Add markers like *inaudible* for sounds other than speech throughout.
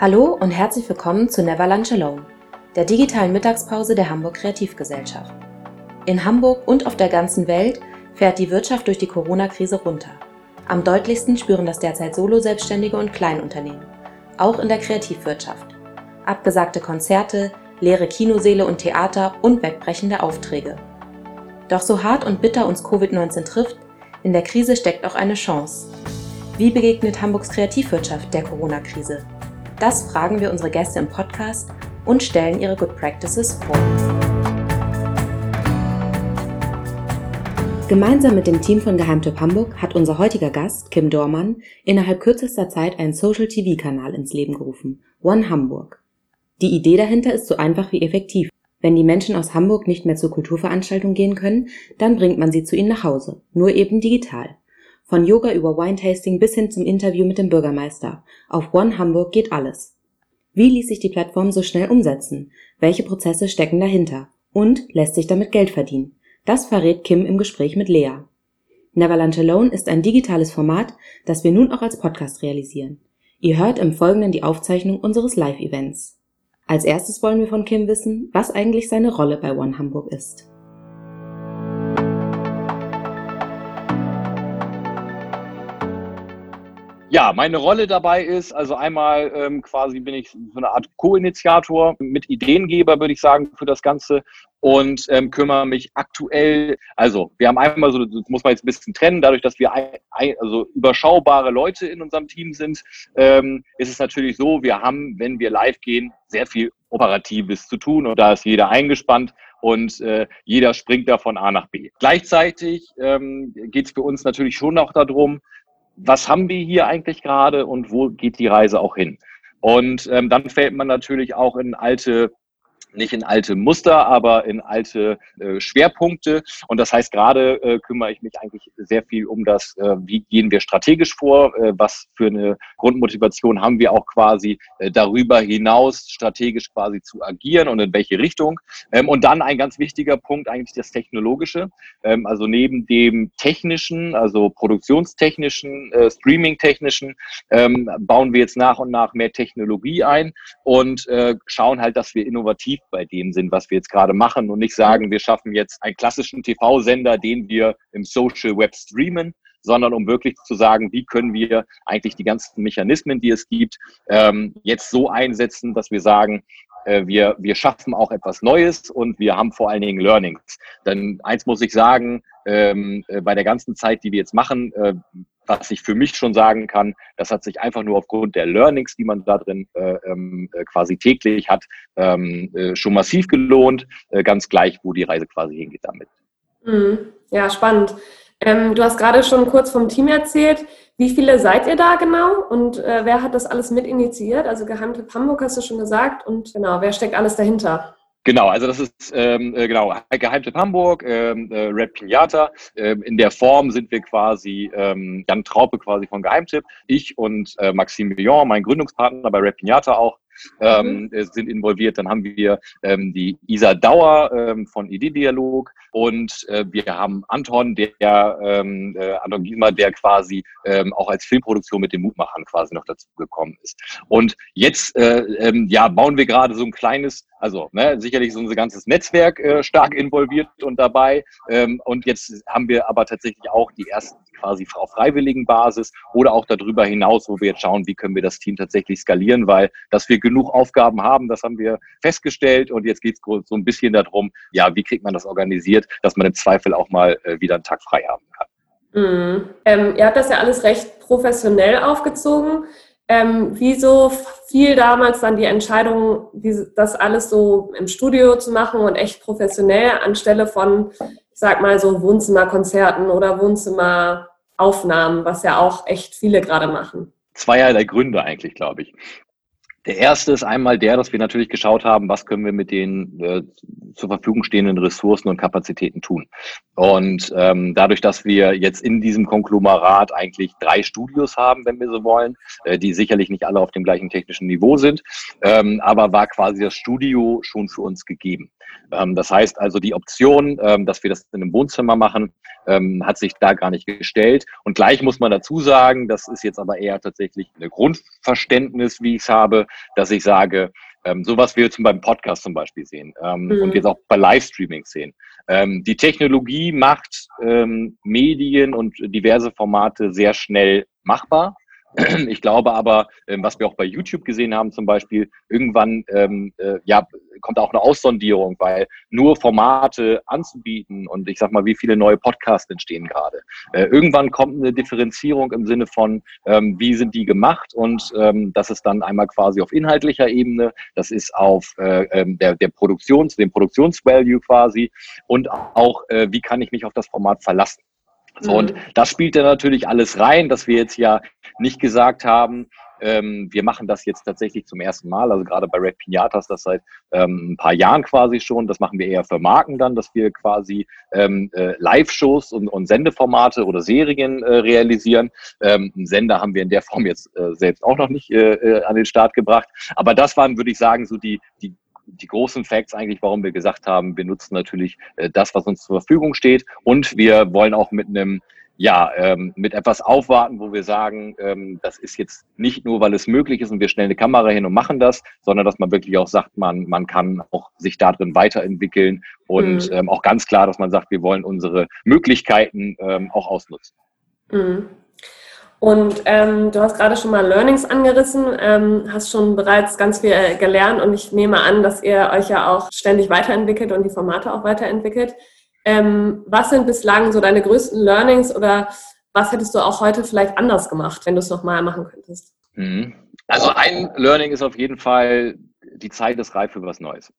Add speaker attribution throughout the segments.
Speaker 1: Hallo und herzlich willkommen zu Never Lunch Alone, der digitalen Mittagspause der Hamburg Kreativgesellschaft. In Hamburg und auf der ganzen Welt fährt die Wirtschaft durch die Corona-Krise runter. Am deutlichsten spüren das derzeit Solo-Selbstständige und Kleinunternehmen, auch in der Kreativwirtschaft. Abgesagte Konzerte, leere Kinoseele und Theater und wegbrechende Aufträge. Doch so hart und bitter uns Covid-19 trifft, in der Krise steckt auch eine Chance. Wie begegnet Hamburgs Kreativwirtschaft der Corona-Krise? Das fragen wir unsere Gäste im Podcast und stellen ihre Good Practices vor. Gemeinsam mit dem Team von Geheimtipp Hamburg hat unser heutiger Gast, Kim Dormann, innerhalb kürzester Zeit einen Social-TV-Kanal ins Leben gerufen, One Hamburg. Die Idee dahinter ist so einfach wie effektiv. Wenn die Menschen aus Hamburg nicht mehr zur Kulturveranstaltung gehen können, dann bringt man sie zu ihnen nach Hause, nur eben digital. Von Yoga über Wine-Tasting bis hin zum Interview mit dem Bürgermeister. Auf One Hamburg geht alles. Wie ließ sich die Plattform so schnell umsetzen? Welche Prozesse stecken dahinter? Und lässt sich damit Geld verdienen? Das verrät Kim im Gespräch mit Lea. Neverland Alone ist ein digitales Format, das wir nun auch als Podcast realisieren. Ihr hört im Folgenden die Aufzeichnung unseres Live-Events. Als erstes wollen wir von Kim wissen, was eigentlich seine Rolle bei One Hamburg ist.
Speaker 2: Ja, meine Rolle dabei ist, also einmal ähm, quasi bin ich so eine Art Co-Initiator, mit Ideengeber, würde ich sagen, für das Ganze und ähm, kümmere mich aktuell, also wir haben einmal so, das muss man jetzt ein bisschen trennen, dadurch, dass wir ein, ein, also überschaubare Leute in unserem Team sind, ähm, ist es natürlich so, wir haben, wenn wir live gehen, sehr viel Operatives zu tun und da ist jeder eingespannt und äh, jeder springt da von A nach B. Gleichzeitig ähm, geht es für uns natürlich schon auch darum, was haben wir hier eigentlich gerade und wo geht die Reise auch hin? Und ähm, dann fällt man natürlich auch in alte nicht in alte Muster, aber in alte äh, Schwerpunkte. Und das heißt, gerade äh, kümmere ich mich eigentlich sehr viel um das, äh, wie gehen wir strategisch vor, äh, was für eine Grundmotivation haben wir auch quasi äh, darüber hinaus strategisch quasi zu agieren und in welche Richtung. Ähm, und dann ein ganz wichtiger Punkt eigentlich das Technologische. Ähm, also neben dem technischen, also produktionstechnischen, äh, streamingtechnischen, ähm, bauen wir jetzt nach und nach mehr Technologie ein und schauen halt, dass wir innovativ bei dem sind, was wir jetzt gerade machen und nicht sagen, wir schaffen jetzt einen klassischen TV-Sender, den wir im Social Web streamen, sondern um wirklich zu sagen, wie können wir eigentlich die ganzen Mechanismen, die es gibt, ähm, jetzt so einsetzen, dass wir sagen, äh, wir, wir schaffen auch etwas Neues und wir haben vor allen Dingen Learnings. Denn eins muss ich sagen, ähm, äh, bei der ganzen Zeit, die wir jetzt machen, äh, was ich für mich schon sagen kann, das hat sich einfach nur aufgrund der Learnings, die man da drin äh, ähm, äh, quasi täglich hat, ähm, äh, schon massiv gelohnt, ganz gleich, wo die Reise quasi hingeht damit.
Speaker 3: Mhm. Ja, spannend. Ähm, du hast gerade schon kurz vom Team erzählt. Wie viele seid ihr da genau und äh, wer hat das alles mit initiiert? Also Geheimtipp Hamburg hast du schon gesagt und genau, wer steckt alles dahinter?
Speaker 2: Genau, also das ist ähm, äh, genau Geheimtipp Hamburg, ähm, äh, Red Pinata. Ähm, in der Form sind wir quasi ähm, Jan Traupe quasi von Geheimtipp, ich und äh, Maxime Millon, mein Gründungspartner bei Red Pinata auch, ähm, mhm. sind involviert. Dann haben wir ähm, die Isa Dauer ähm, von Idee-Dialog und äh, wir haben Anton, der ähm, äh, Anton Giesmer, der quasi ähm, auch als Filmproduktion mit den Mutmachern quasi noch dazu gekommen ist. Und jetzt äh, ähm, ja, bauen wir gerade so ein kleines, also ne, sicherlich so ein ganzes Netzwerk äh, stark involviert und dabei. Ähm, und jetzt haben wir aber tatsächlich auch die ersten quasi auf freiwilligen Basis oder auch darüber hinaus, wo wir jetzt schauen, wie können wir das Team tatsächlich skalieren, weil dass wir genug Aufgaben haben, das haben wir festgestellt und jetzt geht es so ein bisschen darum, ja, wie kriegt man das organisiert, dass man im Zweifel auch mal äh, wieder einen Tag frei haben kann.
Speaker 3: Mhm. Ähm, ihr habt das ja alles recht professionell aufgezogen. Ähm, wieso fiel damals dann die Entscheidung, das alles so im Studio zu machen und echt professionell anstelle von, ich sag mal, so Wohnzimmerkonzerten oder Wohnzimmeraufnahmen, was ja auch echt viele gerade machen?
Speaker 2: Zweierlei Gründe eigentlich, glaube ich. Der erste ist einmal der, dass wir natürlich geschaut haben, was können wir mit den äh, zur Verfügung stehenden Ressourcen und Kapazitäten tun. Und ähm, dadurch, dass wir jetzt in diesem Konglomerat eigentlich drei Studios haben, wenn wir so wollen, äh, die sicherlich nicht alle auf dem gleichen technischen Niveau sind, ähm, aber war quasi das Studio schon für uns gegeben. Ähm, das heißt also, die Option, ähm, dass wir das in einem Wohnzimmer machen, ähm, hat sich da gar nicht gestellt. Und gleich muss man dazu sagen, das ist jetzt aber eher tatsächlich ein Grundverständnis, wie ich es habe, dass ich sage, ähm, so was wir zum beim Podcast zum Beispiel sehen ähm, mhm. und jetzt auch bei Livestreaming sehen. Ähm, die Technologie macht Medien und diverse Formate sehr schnell machbar. *clears throat* Ich glaube aber, ähm, was wir auch bei YouTube gesehen haben zum Beispiel, irgendwann ähm, äh, ja, kommt auch eine Aussondierung, weil nur Formate anzubieten und ich sag mal, wie viele neue Podcasts entstehen gerade. Äh, irgendwann kommt eine Differenzierung im Sinne von, ähm, wie sind die gemacht und ähm, das ist dann einmal quasi auf inhaltlicher Ebene, das ist auf äh, ähm, der, der Produktions, dem Produktionsvalue quasi und auch, äh, wie kann ich mich auf das Format verlassen. So, mhm. und das spielt da natürlich alles rein, dass wir jetzt ja nicht gesagt haben, ähm, wir machen das jetzt tatsächlich zum ersten Mal, also gerade bei Red Pinatas das seit ähm, ein paar Jahren quasi schon. Das machen wir eher für Marken dann, dass wir quasi ähm, äh, Live-Shows und, und, Sendeformate oder Serien äh, realisieren. Ähm, einen Sender haben wir in der Form jetzt äh, selbst auch noch nicht äh, äh, an den Start gebracht. Aber das waren, würde ich sagen, so die, die die großen Facts eigentlich, warum wir gesagt haben, wir nutzen natürlich äh, das, was uns zur Verfügung steht und wir wollen auch mit einem ja, ähm, mit etwas aufwarten, wo wir sagen, ähm, das ist jetzt nicht nur, weil es möglich ist und wir stellen eine Kamera hin und machen das, sondern dass man wirklich auch sagt, man, man kann auch sich darin weiterentwickeln und mhm. ähm, auch ganz klar, dass man sagt, wir wollen unsere Möglichkeiten ähm, auch ausnutzen.
Speaker 3: Mhm. Und ähm, du hast gerade schon mal Learnings angerissen, ähm, hast schon bereits ganz viel äh, gelernt und ich nehme an, dass ihr euch ja auch ständig weiterentwickelt und die Formate auch weiterentwickelt. Ähm, was sind bislang so deine größten Learnings oder was hättest du auch heute vielleicht anders gemacht, wenn du es nochmal machen könntest?
Speaker 2: Mhm. Also ein Learning ist auf jeden Fall, die Zeit ist reif für was Neues.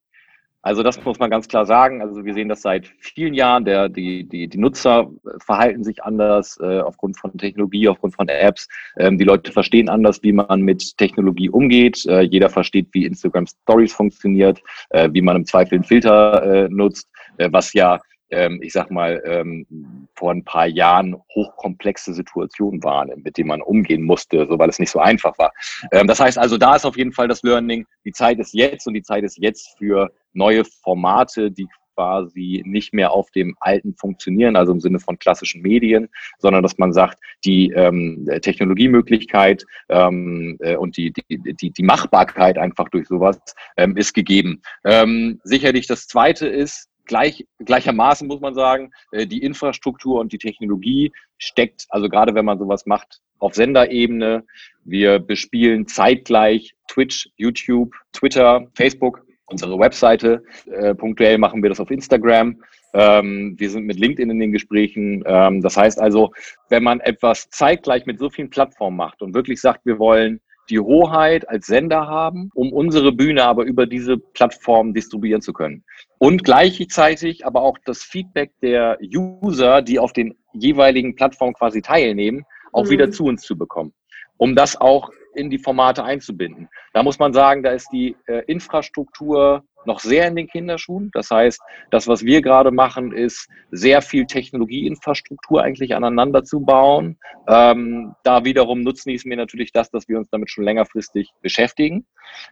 Speaker 2: Also das muss man ganz klar sagen. Also wir sehen das seit vielen Jahren. Der, die, die, die Nutzer verhalten sich anders äh, aufgrund von Technologie, aufgrund von Apps. Ähm, die Leute verstehen anders, wie man mit Technologie umgeht. Äh, jeder versteht, wie Instagram Stories funktioniert, äh, wie man im Zweifel einen Filter äh, nutzt, äh, was ja ähm, ich sag mal, ähm, vor ein paar Jahren hochkomplexe Situationen waren, mit denen man umgehen musste, so weil es nicht so einfach war. Ähm, das heißt also, da ist auf jeden Fall das Learning, die Zeit ist jetzt und die Zeit ist jetzt für neue Formate, die quasi nicht mehr auf dem alten funktionieren, also im Sinne von klassischen Medien, sondern dass man sagt, die ähm, Technologiemöglichkeit ähm, äh, und die, die, die, die Machbarkeit einfach durch sowas ähm, ist gegeben. Ähm, sicherlich das Zweite ist, gleich, gleichermaßen muss man sagen, äh, die Infrastruktur und die Technologie steckt, also gerade wenn man sowas macht, auf Senderebene. Wir bespielen zeitgleich Twitch, YouTube, Twitter, Facebook, unsere Webseite. Äh, punktuell machen wir das auf Instagram. Ähm, wir sind mit LinkedIn in den Gesprächen. Ähm, das heißt also, wenn man etwas zeitgleich mit so vielen Plattformen macht und wirklich sagt, wir wollen die Hoheit als Sender haben, um unsere Bühne aber über diese Plattform distribuieren zu können. Und gleichzeitig aber auch das Feedback der User, die auf den jeweiligen Plattformen quasi teilnehmen, auch mhm. wieder zu uns zu bekommen, um das auch in die Formate einzubinden. Da muss man sagen, da ist die äh, Infrastruktur noch sehr in den Kinderschuhen. Das heißt, das, was wir gerade machen, ist sehr viel Technologieinfrastruktur eigentlich aneinander zu bauen. Ähm, da wiederum nutzen es mir natürlich das, dass wir uns damit schon längerfristig beschäftigen.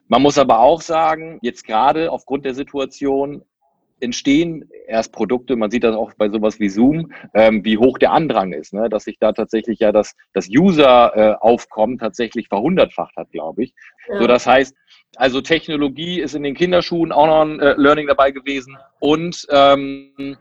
Speaker 2: Man muss aber auch sagen, jetzt gerade aufgrund der Situation entstehen erst Produkte, man sieht das auch bei sowas wie Zoom, ähm, wie hoch der Andrang ist, ne? dass sich da tatsächlich ja das, das User-Aufkommen äh, tatsächlich verhundertfacht hat, glaube ich. Ja. So, das heißt, also Technologie ist in den Kinderschuhen auch noch ein äh, Learning dabei gewesen und ähm,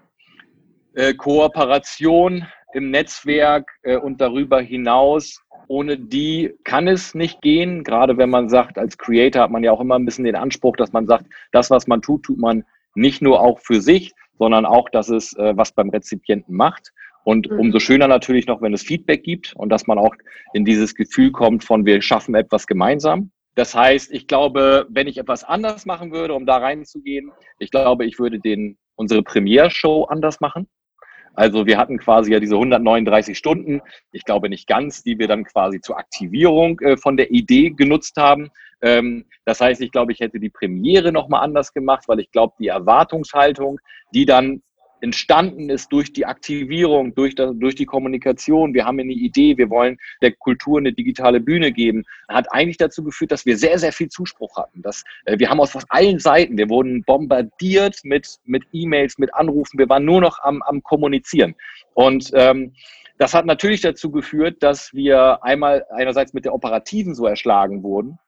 Speaker 2: äh, Kooperation im Netzwerk äh, und darüber hinaus. Ohne die kann es nicht gehen. Gerade wenn man sagt, als Creator hat man ja auch immer ein bisschen den Anspruch, dass man sagt, das, was man tut, tut man nicht nur auch für sich, sondern auch, dass es äh, was beim Rezipienten macht. Und mhm. umso schöner natürlich noch, wenn es Feedback gibt und dass man auch in dieses Gefühl kommt von, wir schaffen etwas gemeinsam. Das heißt, ich glaube, wenn ich etwas anders machen würde, um da reinzugehen, ich glaube, ich würde den, unsere Premiere-Show anders machen. Also wir hatten quasi ja diese 139 Stunden, ich glaube nicht ganz, die wir dann quasi zur Aktivierung äh, von der Idee genutzt haben. Ähm, das heißt, ich glaube, ich hätte die Premiere nochmal anders gemacht, weil ich glaube, die Erwartungshaltung, die dann entstanden ist durch die Aktivierung, durch, das, durch die Kommunikation. Wir haben eine Idee, wir wollen der Kultur eine digitale Bühne geben, hat eigentlich dazu geführt, dass wir sehr, sehr viel Zuspruch hatten. Dass, äh, wir haben aus allen Seiten, wir wurden bombardiert mit, mit E-Mails, mit Anrufen, wir waren nur noch am, am Kommunizieren. Und ähm, das hat natürlich dazu geführt, dass wir einmal einerseits mit der Operativen so erschlagen wurden,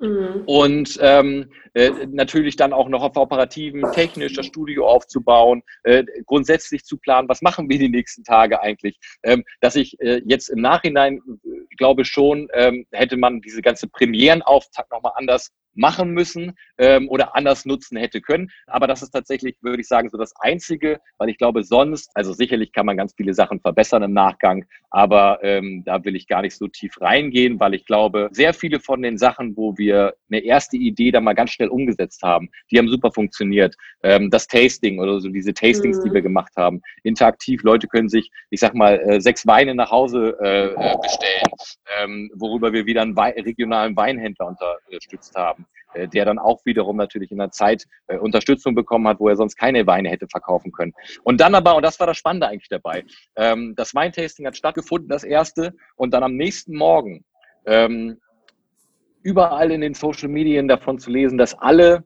Speaker 2: Mhm. Und ähm, äh, natürlich dann auch noch auf operativen, technisch das Studio aufzubauen, äh, grundsätzlich zu planen, was machen wir die nächsten Tage eigentlich. Ähm, dass ich äh, jetzt im Nachhinein äh, glaube schon, ähm, hätte man diese ganze Premierenauftakt nochmal anders machen müssen ähm, oder anders nutzen hätte können. Aber das ist tatsächlich, würde ich sagen, so das Einzige, weil ich glaube, sonst, also sicherlich kann man ganz viele Sachen verbessern im Nachgang, aber ähm, da will ich gar nicht so tief reingehen, weil ich glaube, sehr viele von den Sachen, wo wir eine erste Idee da mal ganz schnell umgesetzt haben, die haben super funktioniert. Ähm, das Tasting oder so diese Tastings, mhm. die wir gemacht haben, interaktiv, Leute können sich, ich sag mal, äh, sechs Weine nach Hause äh, äh bestellen, ähm, worüber wir wieder einen Wei regionalen Weinhändler unterstützt haben. Äh, der dann auch wiederum natürlich in der Zeit äh, Unterstützung bekommen hat, wo er sonst keine Weine hätte verkaufen können. Und dann aber, und das war das Spannende eigentlich dabei, ähm, das Weintasting hat stattgefunden, das erste, und dann am nächsten Morgen ähm, überall in den Social Medien davon zu lesen, dass alle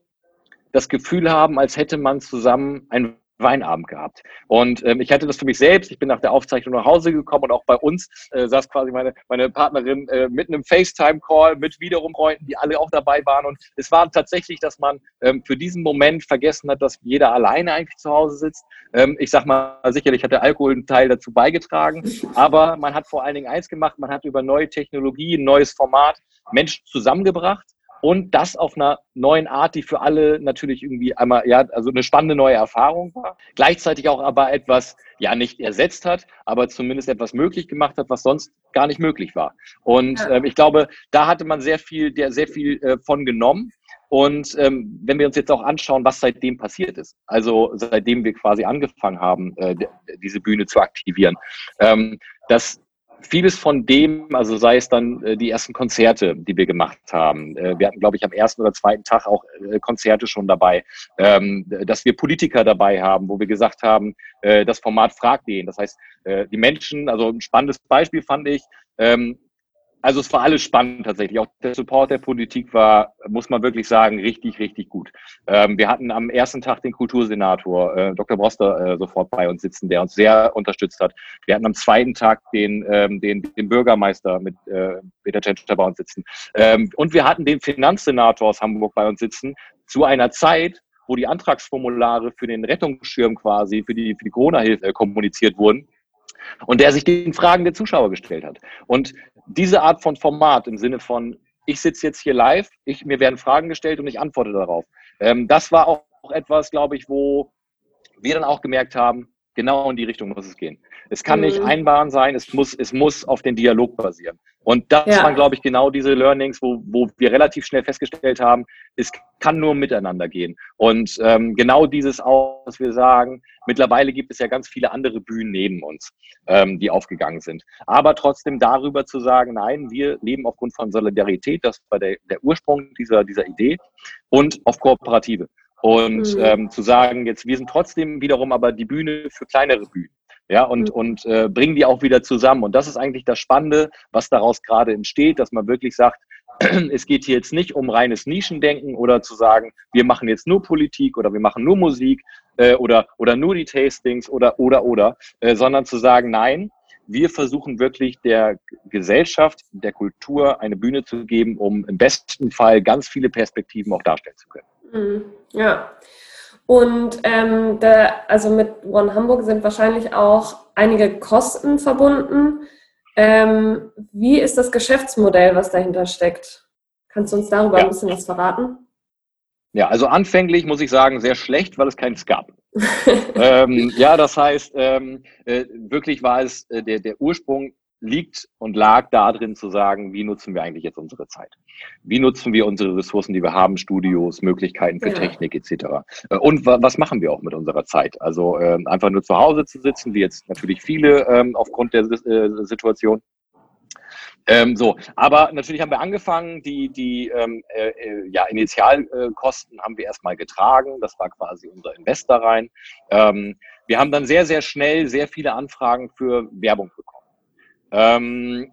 Speaker 2: das Gefühl haben, als hätte man zusammen ein Weinabend gehabt. Und ähm, ich hatte das für mich selbst. Ich bin nach der Aufzeichnung nach Hause gekommen und auch bei uns äh, saß quasi meine, meine Partnerin äh, mit einem FaceTime-Call mit wiederum Freunden, die alle auch dabei waren. Und es war tatsächlich, dass man ähm, für diesen Moment vergessen hat, dass jeder alleine eigentlich zu Hause sitzt. Ähm, ich sag mal, sicherlich hat der Alkohol einen Teil dazu beigetragen, aber man hat vor allen Dingen eins gemacht, man hat über neue Technologie, ein neues Format Menschen zusammengebracht und das auf einer neuen Art, die für alle natürlich irgendwie einmal, ja, also eine spannende neue Erfahrung war. Gleichzeitig auch aber etwas, ja, nicht ersetzt hat, aber zumindest etwas möglich gemacht hat, was sonst gar nicht möglich war. Und ähm, ich glaube, da hatte man sehr viel, der sehr viel äh, von genommen. Und ähm, wenn wir uns jetzt auch anschauen, was seitdem passiert ist, also seitdem wir quasi angefangen haben, äh, diese Bühne zu aktivieren, ähm, das vieles von dem, also sei es dann äh, die ersten Konzerte, die wir gemacht haben. Äh, wir hatten, glaube ich, am ersten oder zweiten Tag auch äh, Konzerte schon dabei, ähm, dass wir Politiker dabei haben, wo wir gesagt haben, äh, das Format fragt den. Das heißt, äh, die Menschen, also ein spannendes Beispiel fand ich, ähm, also es war alles spannend tatsächlich. Auch der Support der Politik war, muss man wirklich sagen, richtig, richtig gut. Ähm, wir hatten am ersten Tag den Kultursenator, äh, Dr. Broster, äh, sofort bei uns sitzen, der uns sehr unterstützt hat. Wir hatten am zweiten Tag den, ähm, den, den Bürgermeister mit äh, Peter Tschentscher bei uns sitzen. Ähm, und wir hatten den Finanzsenator aus Hamburg bei uns sitzen, zu einer Zeit, wo die Antragsformulare für den Rettungsschirm quasi, für die, für die Corona-Hilfe kommuniziert wurden und der sich den Fragen der Zuschauer gestellt hat. Und diese Art von Format im Sinne von, ich sitze jetzt hier live, ich, mir werden Fragen gestellt und ich antworte darauf. Ähm, das war auch etwas, glaube ich, wo wir dann auch gemerkt haben, genau in die Richtung muss es gehen. Es kann mhm. nicht einbahn sein, es muss, es muss auf den Dialog basieren. Und das ja. waren, glaube ich, genau diese Learnings, wo, wo wir relativ schnell festgestellt haben, es kann nur miteinander gehen. Und ähm, genau dieses auch, was wir sagen, mittlerweile gibt es ja ganz viele andere Bühnen neben uns, ähm, die aufgegangen sind. Aber trotzdem darüber zu sagen, nein, wir leben aufgrund von Solidarität, das war der, der Ursprung dieser, dieser Idee, und auf Kooperative. Und mhm. ähm, zu sagen, jetzt wir sind trotzdem wiederum aber die Bühne für kleinere Bühnen ja, und, mhm. und äh, bringen die auch wieder zusammen. Und das ist eigentlich das Spannende, was daraus gerade entsteht, dass man wirklich sagt, *clears throat* es geht hier jetzt nicht um reines Nischendenken oder zu sagen, wir machen jetzt nur Politik oder wir machen nur Musik äh, oder, oder nur die Tastings oder, oder, oder, äh, sondern zu sagen, nein, wir versuchen wirklich der Gesellschaft, der Kultur eine Bühne zu geben, um im besten Fall ganz viele Perspektiven auch darstellen zu können.
Speaker 3: Mhm. Ja. Und ähm, der, also mit One Hamburg sind wahrscheinlich auch einige Kosten verbunden. Ähm, wie ist das Geschäftsmodell, was dahinter steckt? Kannst du uns darüber ja. ein bisschen was verraten?
Speaker 2: Ja, also anfänglich muss ich sagen, sehr schlecht, weil es keins *laughs* gab. ähm, ja, das heißt, ähm, äh, wirklich war es äh, der, der Ursprung liegt und lag darin zu sagen, wie nutzen wir eigentlich jetzt unsere Zeit? Wie nutzen wir unsere Ressourcen, die wir haben, Studios, Möglichkeiten für ja. Technik etc. Äh, und was machen wir auch mit unserer Zeit? Also äh, einfach nur zu Hause zu sitzen, wie jetzt natürlich viele ähm, aufgrund der äh, Situation. Ähm, so, aber natürlich haben wir angefangen, die, die ähm, äh, äh ja, Initialkosten haben wir erstmal getragen. Das war quasi unser Investor rein. Ähm, wir haben dann sehr, sehr schnell sehr viele Anfragen für Werbung bekommen. Ähm,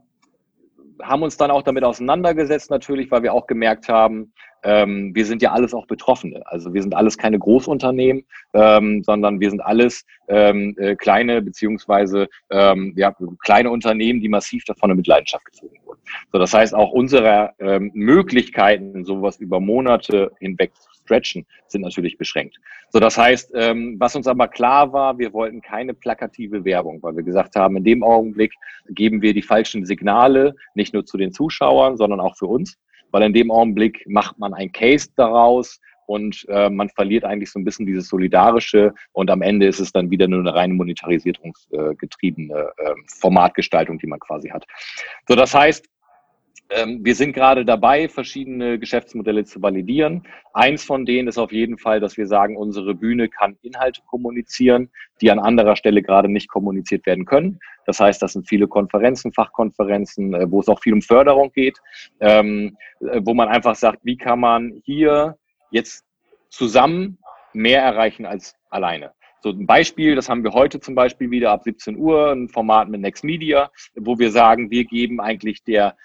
Speaker 2: haben uns dann auch damit auseinandergesetzt, natürlich, weil wir auch gemerkt haben, ähm, wir sind ja alles auch Betroffene. Also wir sind alles keine Großunternehmen, ähm, sondern wir sind alles ähm, äh, kleine beziehungsweise ähm, ja, kleine Unternehmen, die massiv davon in Mitleidenschaft gezogen wurden. So, das heißt, auch unsere ähm, Möglichkeiten, sowas über Monate hinweg zu stretchen, sind natürlich beschränkt. So, das heißt, ähm, was uns aber klar war, wir wollten keine plakative Werbung, weil wir gesagt haben, in dem Augenblick geben wir die falschen Signale, nicht nur zu den Zuschauern, sondern auch für uns weil in dem Augenblick macht man ein Case daraus und äh, man verliert eigentlich so ein bisschen dieses Solidarische und am Ende ist es dann wieder nur eine reine monetarisierungsgetriebene äh, Formatgestaltung, die man quasi hat. So, das heißt, ähm, wir sind gerade dabei, verschiedene Geschäftsmodelle zu validieren. Eins von denen ist auf jeden Fall, dass wir sagen, unsere Bühne kann Inhalte kommunizieren, die an anderer Stelle gerade nicht kommuniziert werden können. Das heißt, das sind viele Konferenzen, Fachkonferenzen, äh, wo es auch viel um Förderung geht, ähm, äh, wo man einfach sagt, wie kann man hier jetzt zusammen mehr erreichen als alleine. So ein Beispiel, das haben wir heute zum Beispiel wieder ab 17 Uhr, ein Format mit Next Media, wo wir sagen, wir geben eigentlich der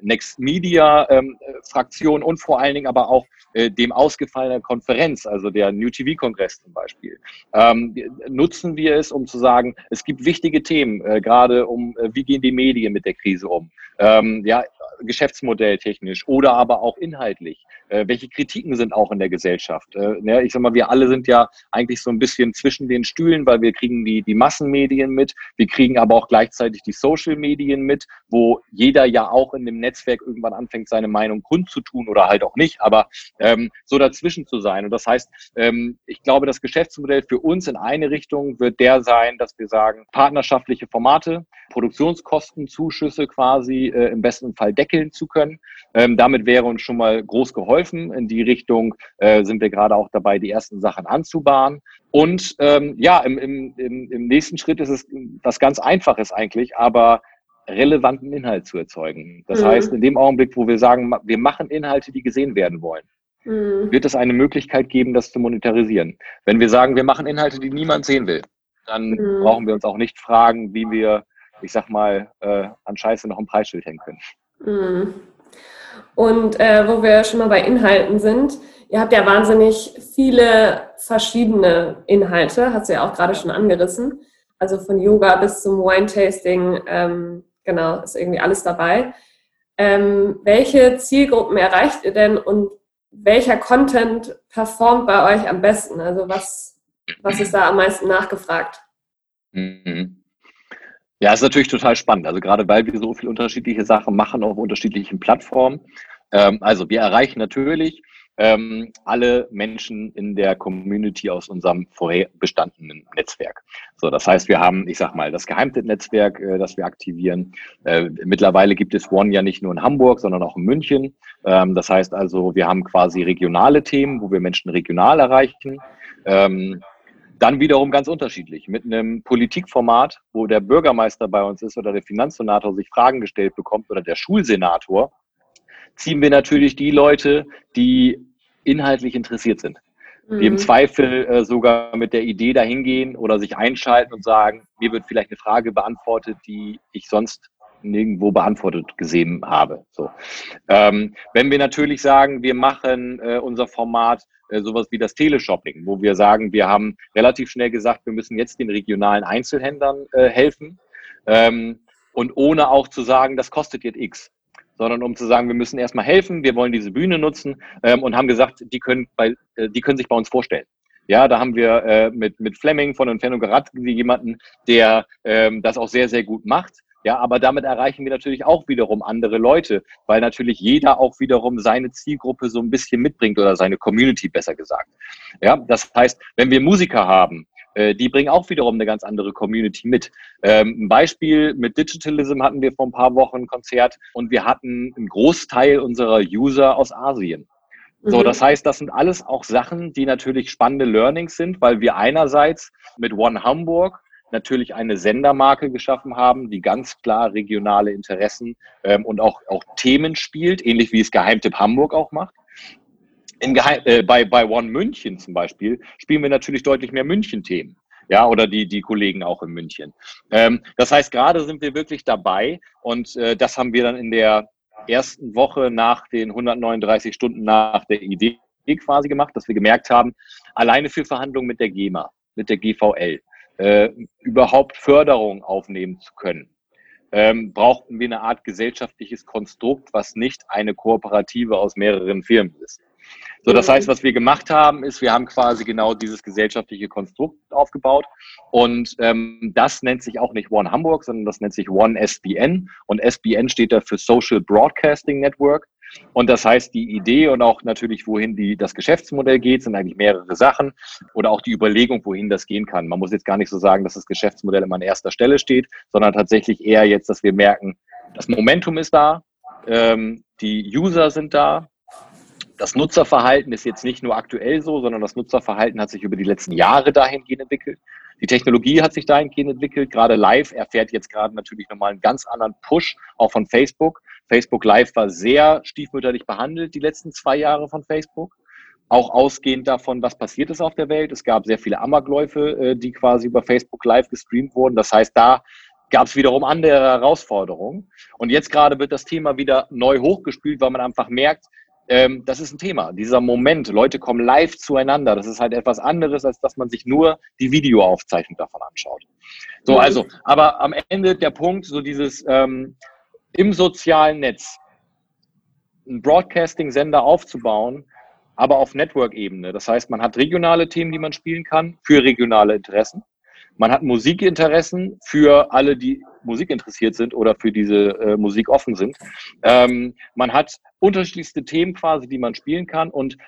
Speaker 2: Next Media ähm, Fraktion und vor allen Dingen aber auch äh, dem ausgefallenen Konferenz, also der New TV Kongress zum Beispiel, ähm, nutzen wir es, um zu sagen, es gibt wichtige Themen, äh, gerade um, äh, wie gehen die Medien mit der Krise um, ähm, ja, Geschäftsmodelltechnisch oder aber auch inhaltlich. Äh, welche Kritiken sind auch in der Gesellschaft? Äh, ne, ich sag mal, wir alle sind ja eigentlich so ein bisschen zwischen den Stühlen, weil wir kriegen die, die Massenmedien mit, wir kriegen aber auch gleichzeitig die Social Medien mit, wo jeder ja auch in dem Netzwerk irgendwann anfängt, seine Meinung kundzutun oder halt auch nicht, aber ähm, so dazwischen zu sein. Und das heißt, ähm, ich glaube, das Geschäftsmodell für uns in eine Richtung wird der sein, dass wir sagen, partnerschaftliche Formate, Produktionskostenzuschüsse quasi äh, im besten Fall deckeln zu können. Ähm, damit wäre uns schon mal groß geholfen. In die Richtung äh, sind wir gerade auch dabei, die ersten Sachen anzubahnen. Und ähm, ja, im, im, im nächsten Schritt ist es was ganz Einfaches eigentlich, aber relevanten Inhalt zu erzeugen. Das mhm. heißt, in dem Augenblick, wo wir sagen, wir machen Inhalte, die gesehen werden wollen, mhm. wird es eine Möglichkeit geben, das zu monetarisieren. Wenn wir sagen, wir machen Inhalte, die niemand sehen will, dann mhm. brauchen wir uns auch nicht fragen, wie wir ich sag mal, äh, an Scheiße noch ein Preisschild hängen können.
Speaker 3: Mhm. Und äh, wo wir schon mal bei Inhalten sind, ihr habt ja wahnsinnig viele verschiedene Inhalte, hast du ja auch gerade schon angerissen. Also von Yoga bis zum Wine-Tasting, ähm, genau, ist irgendwie alles dabei. Ähm, welche Zielgruppen erreicht ihr denn und welcher Content performt bei euch am besten? Also was, was ist da am meisten nachgefragt?
Speaker 2: Mhm. Ja, ist natürlich total spannend. Also gerade weil wir so viele unterschiedliche Sachen machen auf unterschiedlichen Plattformen. Ähm, also wir erreichen natürlich ähm, alle Menschen in der Community aus unserem vorher bestandenen Netzwerk. So, das heißt, wir haben, ich sag mal, das Geheimtipp-Netzwerk, äh, das wir aktivieren. Äh, mittlerweile gibt es One ja nicht nur in Hamburg, sondern auch in München. Ähm, das heißt also, wir haben quasi regionale Themen, wo wir Menschen regional erreichen. Ähm, dann wiederum ganz unterschiedlich. Mit einem Politikformat, wo der Bürgermeister bei uns ist oder der Finanzsenator sich Fragen gestellt bekommt oder der Schulsenator, ziehen wir natürlich die Leute, die inhaltlich interessiert sind. Die im mhm. Zweifel äh, sogar mit der Idee dahingehen oder sich einschalten und sagen, mir wird vielleicht eine Frage beantwortet, die ich sonst nirgendwo beantwortet gesehen habe. So. Ähm, wenn wir natürlich sagen, wir machen äh, unser Format äh, sowas wie das Teleshopping, wo wir sagen, wir haben relativ schnell gesagt, wir müssen jetzt den regionalen Einzelhändlern äh, helfen ähm, und ohne auch zu sagen, das kostet jetzt X sondern um zu sagen, wir müssen erstmal helfen, wir wollen diese Bühne nutzen ähm, und haben gesagt, die können, bei, äh, die können sich bei uns vorstellen. Ja, da haben wir äh, mit, mit Fleming von Inferno Gerat jemanden, der ähm, das auch sehr, sehr gut macht. Ja, aber damit erreichen wir natürlich auch wiederum andere Leute, weil natürlich jeder auch wiederum seine Zielgruppe so ein bisschen mitbringt oder seine Community besser gesagt. Ja, das heißt, wenn wir Musiker haben, äh, die bringen auch wiederum eine ganz andere Community mit. Ähm, ein Beispiel mit Digitalism hatten wir vor ein paar Wochen ein Konzert und wir hatten einen Großteil unserer User aus Asien. So, mhm. das heißt, das sind alles auch Sachen, die natürlich spannende Learnings sind, weil wir einerseits mit One Hamburg natürlich eine Sendermarke geschaffen haben, die ganz klar regionale Interessen ähm, und auch, auch Themen spielt, ähnlich wie es Geheimtipp Hamburg auch macht. Geheim, äh, bei, bei One München zum Beispiel spielen wir natürlich deutlich mehr München-Themen. Ja, oder die, die Kollegen auch in München. Ähm, das heißt, gerade sind wir wirklich dabei und äh, das haben wir dann in der ersten Woche nach den 139 Stunden nach der Idee quasi gemacht, dass wir gemerkt haben, alleine für Verhandlungen mit der GEMA, mit der GVL, äh, überhaupt Förderung aufnehmen zu können, ähm, brauchten wir eine Art gesellschaftliches Konstrukt, was nicht eine Kooperative aus mehreren Firmen ist. So, das heißt, was wir gemacht haben, ist, wir haben quasi genau dieses gesellschaftliche Konstrukt aufgebaut. Und ähm, das nennt sich auch nicht One Hamburg, sondern das nennt sich One SBN. Und SBN steht da für Social Broadcasting Network. Und das heißt, die Idee und auch natürlich, wohin die, das Geschäftsmodell geht, sind eigentlich mehrere Sachen oder auch die Überlegung, wohin das gehen kann. Man muss jetzt gar nicht so sagen, dass das Geschäftsmodell immer an erster Stelle steht, sondern tatsächlich eher jetzt, dass wir merken, das Momentum ist da, ähm, die User sind da, das Nutzerverhalten ist jetzt nicht nur aktuell so, sondern das Nutzerverhalten hat sich über die letzten Jahre dahingehend entwickelt. Die Technologie hat sich dahingehend entwickelt. Gerade Live erfährt jetzt gerade natürlich nochmal einen ganz anderen Push, auch von Facebook. Facebook Live war sehr stiefmütterlich behandelt die letzten zwei Jahre von Facebook. Auch ausgehend davon, was passiert ist auf der Welt. Es gab sehr viele Amokläufe, äh, die quasi über Facebook Live gestreamt wurden. Das heißt, da gab es wiederum andere Herausforderungen. Und jetzt gerade wird das Thema wieder neu hochgespielt, weil man einfach merkt, ähm, das ist ein Thema. Dieser Moment, Leute kommen live zueinander. Das ist halt etwas anderes, als dass man sich nur die Videoaufzeichnung davon anschaut. So, mhm. also, aber am Ende der Punkt, so dieses ähm, im sozialen Netz einen Broadcasting-Sender aufzubauen, aber auf Network-Ebene. Das heißt, man hat regionale Themen, die man spielen kann für regionale Interessen. Man hat Musikinteressen für alle, die Musik interessiert sind oder für diese äh, Musik offen sind. Ähm, man hat unterschiedlichste Themen quasi, die man spielen kann. Und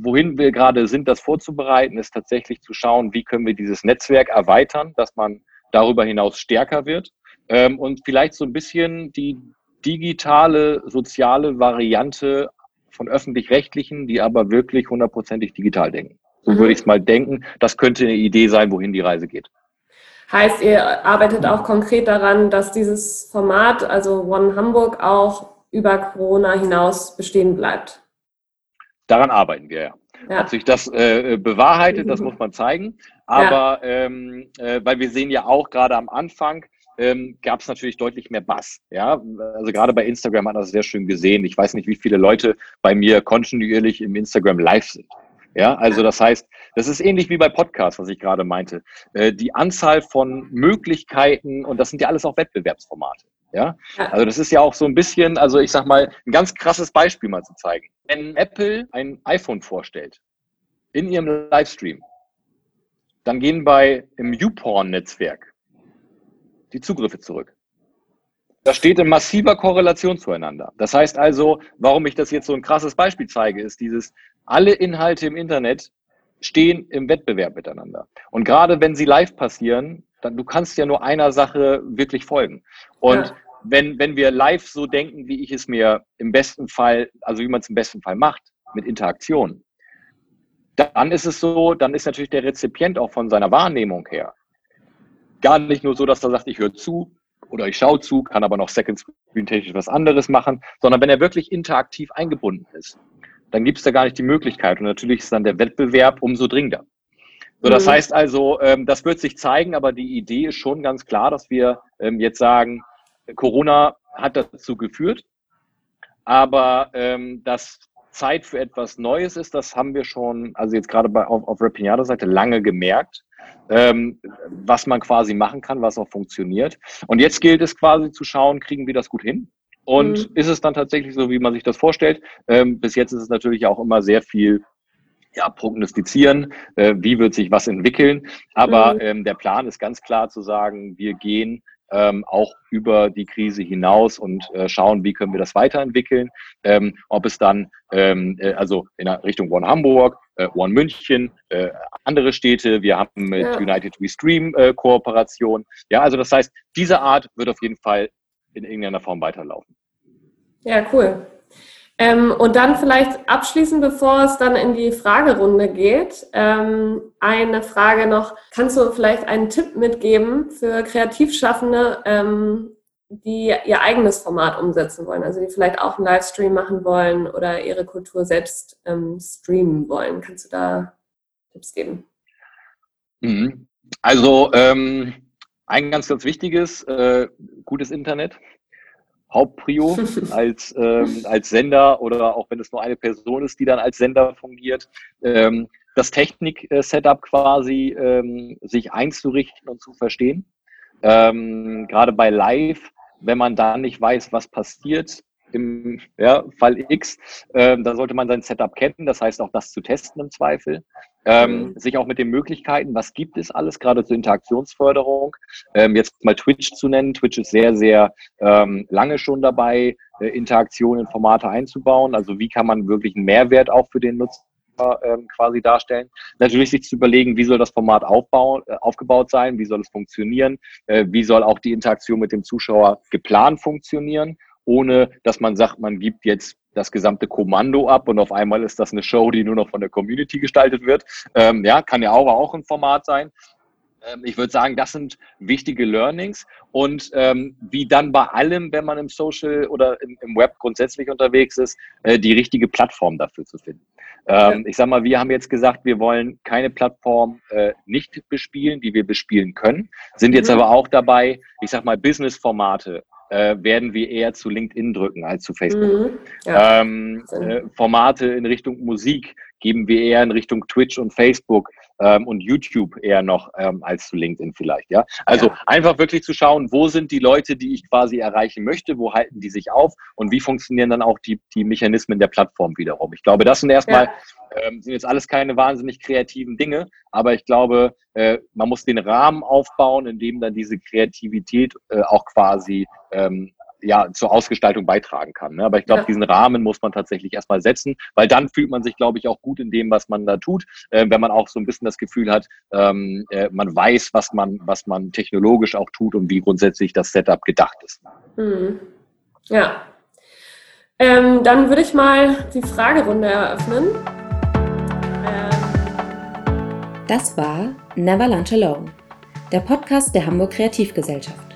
Speaker 2: wohin wir gerade sind, das vorzubereiten, ist tatsächlich zu schauen, wie können wir dieses Netzwerk erweitern, dass man darüber hinaus stärker wird ähm, und vielleicht so ein bisschen die digitale, soziale Variante von öffentlich-rechtlichen, die aber wirklich hundertprozentig digital denken. So mhm. würde ich es mal denken. Das könnte eine Idee sein, wohin die Reise geht.
Speaker 3: Heißt, ihr arbeitet auch konkret daran, dass dieses Format, also One Hamburg, auch über Corona hinaus bestehen bleibt?
Speaker 2: Daran arbeiten wir, ja. ja. Ob sich das äh, bewahrheitet, das muss man zeigen. Aber ja. ähm, äh, weil wir sehen ja auch gerade am Anfang, ähm, gab es natürlich deutlich mehr Bass. Ja, also gerade bei Instagram hat man das sehr schön gesehen. Ich weiß nicht, wie viele Leute bei mir kontinuierlich im Instagram live sind. Ja, also das heißt, das ist ähnlich wie bei Podcasts, was ich gerade meinte. Äh, die Anzahl von Möglichkeiten, und das sind ja alles auch Wettbewerbsformate. Ja? Also das ist ja auch so ein bisschen, also ich sag mal, ein ganz krasses Beispiel mal zu zeigen. Wenn Apple ein iPhone vorstellt in ihrem Livestream, dann gehen bei im YouPorn-Netzwerk die Zugriffe zurück. Das steht in massiver Korrelation zueinander. Das heißt also, warum ich das jetzt so ein krasses Beispiel zeige, ist dieses, alle Inhalte im Internet stehen im Wettbewerb miteinander. Und gerade wenn sie live passieren, dann du kannst ja nur einer Sache wirklich folgen. Und ja. wenn, wenn wir live so denken, wie ich es mir im besten Fall, also wie man es im besten Fall macht, mit Interaktion, dann ist es so, dann ist natürlich der Rezipient auch von seiner Wahrnehmung her gar nicht nur so, dass er sagt, ich höre zu oder ich schaue zu, kann aber noch Second Screen technisch was anderes machen, sondern wenn er wirklich interaktiv eingebunden ist dann gibt es da gar nicht die Möglichkeit. Und natürlich ist dann der Wettbewerb umso dringender. So, das mhm. heißt also, ähm, das wird sich zeigen, aber die Idee ist schon ganz klar, dass wir ähm, jetzt sagen, Corona hat dazu geführt, aber ähm, dass Zeit für etwas Neues ist, das haben wir schon, also jetzt gerade bei, auf, auf Rapinado-Seite lange gemerkt, ähm, was man quasi machen kann, was auch funktioniert. Und jetzt gilt es quasi zu schauen, kriegen wir das gut hin? Und mhm. ist es dann tatsächlich so, wie man sich das vorstellt? Ähm, bis jetzt ist es natürlich auch immer sehr viel ja, prognostizieren, äh, wie wird sich was entwickeln. Aber mhm. ähm, der Plan ist ganz klar zu sagen, wir gehen ähm, auch über die Krise hinaus und äh, schauen, wie können wir das weiterentwickeln. Ähm, ob es dann, ähm, äh, also in Richtung One Hamburg, äh, One München, äh, andere Städte, wir haben mit ja. United We Stream äh, Kooperation. Ja, also das heißt, diese Art wird auf jeden Fall in irgendeiner Form weiterlaufen.
Speaker 3: Ja, cool. Ähm, und dann vielleicht abschließend, bevor es dann in die Fragerunde geht, ähm, eine Frage noch. Kannst du vielleicht einen Tipp mitgeben für Kreativschaffende, ähm, die ihr eigenes Format umsetzen wollen? Also die vielleicht auch einen Livestream machen wollen oder ihre Kultur selbst ähm, streamen wollen. Kannst du da Tipps geben?
Speaker 2: Mhm. Also ähm, ein ganz, ganz wichtiges, äh, gutes Internet. Hauptprio *laughs* als, ähm, als Sender oder auch wenn es nur eine Person ist, die dann als Sender fungiert. Ähm, das Technik-Setup quasi ähm, sich einzurichten und zu verstehen. Ähm, gerade bei Live, wenn man da nicht weiß, was passiert, im ja, Fall X, äh, da sollte man sein Setup kennen, das heißt auch das zu testen im Zweifel. Ähm, mhm. Sich auch mit den Möglichkeiten, was gibt es alles, gerade zur Interaktionsförderung, ähm, jetzt mal Twitch zu nennen. Twitch ist sehr, sehr ähm, lange schon dabei, äh, Interaktionen in Formate einzubauen. Also wie kann man wirklich einen Mehrwert auch für den Nutzer ähm, quasi darstellen. Natürlich sich zu überlegen, wie soll das Format aufbauen, äh, aufgebaut sein, wie soll es funktionieren, äh, wie soll auch die Interaktion mit dem Zuschauer geplant funktionieren ohne dass man sagt, man gibt jetzt das gesamte Kommando ab und auf einmal ist das eine Show, die nur noch von der Community gestaltet wird. Ähm, ja, kann ja auch, auch ein Format sein. Ähm, ich würde sagen, das sind wichtige Learnings und ähm, wie dann bei allem, wenn man im Social oder im, im Web grundsätzlich unterwegs ist, äh, die richtige Plattform dafür zu finden. Ähm, ja. Ich sage mal, wir haben jetzt gesagt, wir wollen keine Plattform äh, nicht bespielen, die wir bespielen können, sind jetzt mhm. aber auch dabei, ich sage mal, Business-Formate äh, werden wir eher zu LinkedIn drücken als zu Facebook. Mhm, ja. ähm, äh, Formate in Richtung Musik geben wir eher in Richtung Twitch und Facebook ähm, und YouTube eher noch ähm, als zu LinkedIn vielleicht. Ja, also ja. einfach wirklich zu schauen, wo sind die Leute, die ich quasi erreichen möchte, wo halten die sich auf und wie funktionieren dann auch die, die Mechanismen der Plattform wiederum. Ich glaube, das sind erstmal ja ähm, sind jetzt alles keine wahnsinnig kreativen Dinge, aber ich glaube, äh, man muss den Rahmen aufbauen, in dem dann diese Kreativität äh, auch quasi ähm, ja, zur Ausgestaltung beitragen kann. Ne? Aber ich glaube, ja. diesen Rahmen muss man tatsächlich erstmal setzen, weil dann fühlt man sich, glaube ich, auch gut in dem, was man da tut, äh, wenn man auch so ein bisschen das Gefühl hat, ähm, äh, man weiß, was man, was man technologisch auch tut und wie grundsätzlich das Setup gedacht ist.
Speaker 3: Mhm. Ja. Ähm, dann würde ich mal die Fragerunde eröffnen.
Speaker 1: Das war Never Lunch Alone, der Podcast der Hamburg Kreativgesellschaft,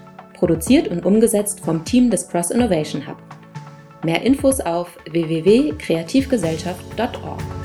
Speaker 1: produziert und umgesetzt vom Team des Cross Innovation Hub. Mehr Infos auf www.kreativgesellschaft.org.